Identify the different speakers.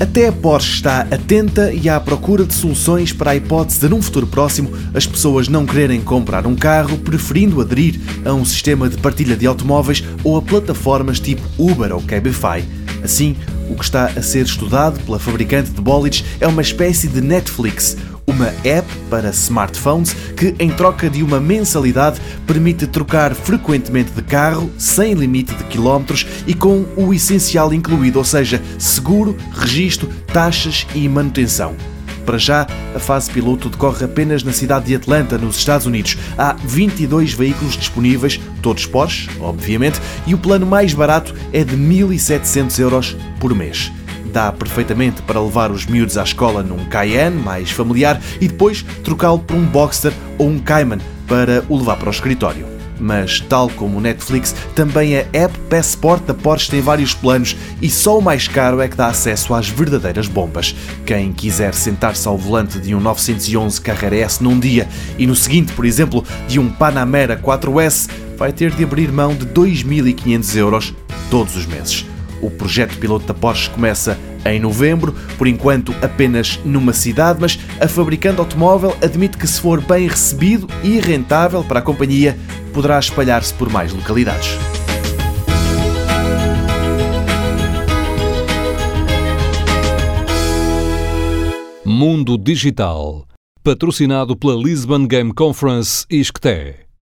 Speaker 1: Até a Porsche está atenta e à procura de soluções para a hipótese de, num futuro próximo, as pessoas não quererem comprar um carro, preferindo aderir a um sistema de partilha de automóveis ou a plataformas tipo Uber ou Cabify. Assim, o que está a ser estudado pela fabricante de bólides é uma espécie de Netflix, uma app para smartphones que, em troca de uma mensalidade, permite trocar frequentemente de carro, sem limite de quilómetros e com o essencial incluído, ou seja, seguro, registro, taxas e manutenção. Para já, a fase piloto decorre apenas na cidade de Atlanta, nos Estados Unidos. Há 22 veículos disponíveis, todos Porsche, obviamente, e o plano mais barato é de 1.700 euros por mês dá perfeitamente para levar os miúdos à escola num Cayenne mais familiar e depois trocá-lo por um Boxster ou um Cayman para o levar para o escritório. Mas, tal como o Netflix, também a App Passport da Porsche tem vários planos e só o mais caro é que dá acesso às verdadeiras bombas. Quem quiser sentar-se ao volante de um 911 Carrera S num dia e no seguinte, por exemplo, de um Panamera 4S, vai ter de abrir mão de 2.500 euros todos os meses. O projeto piloto da Porsche começa em novembro, por enquanto apenas numa cidade, mas a fabricante automóvel admite que, se for bem recebido e rentável para a companhia, poderá espalhar-se por mais localidades.
Speaker 2: Mundo Digital patrocinado pela Lisbon Game Conference e Isqueté.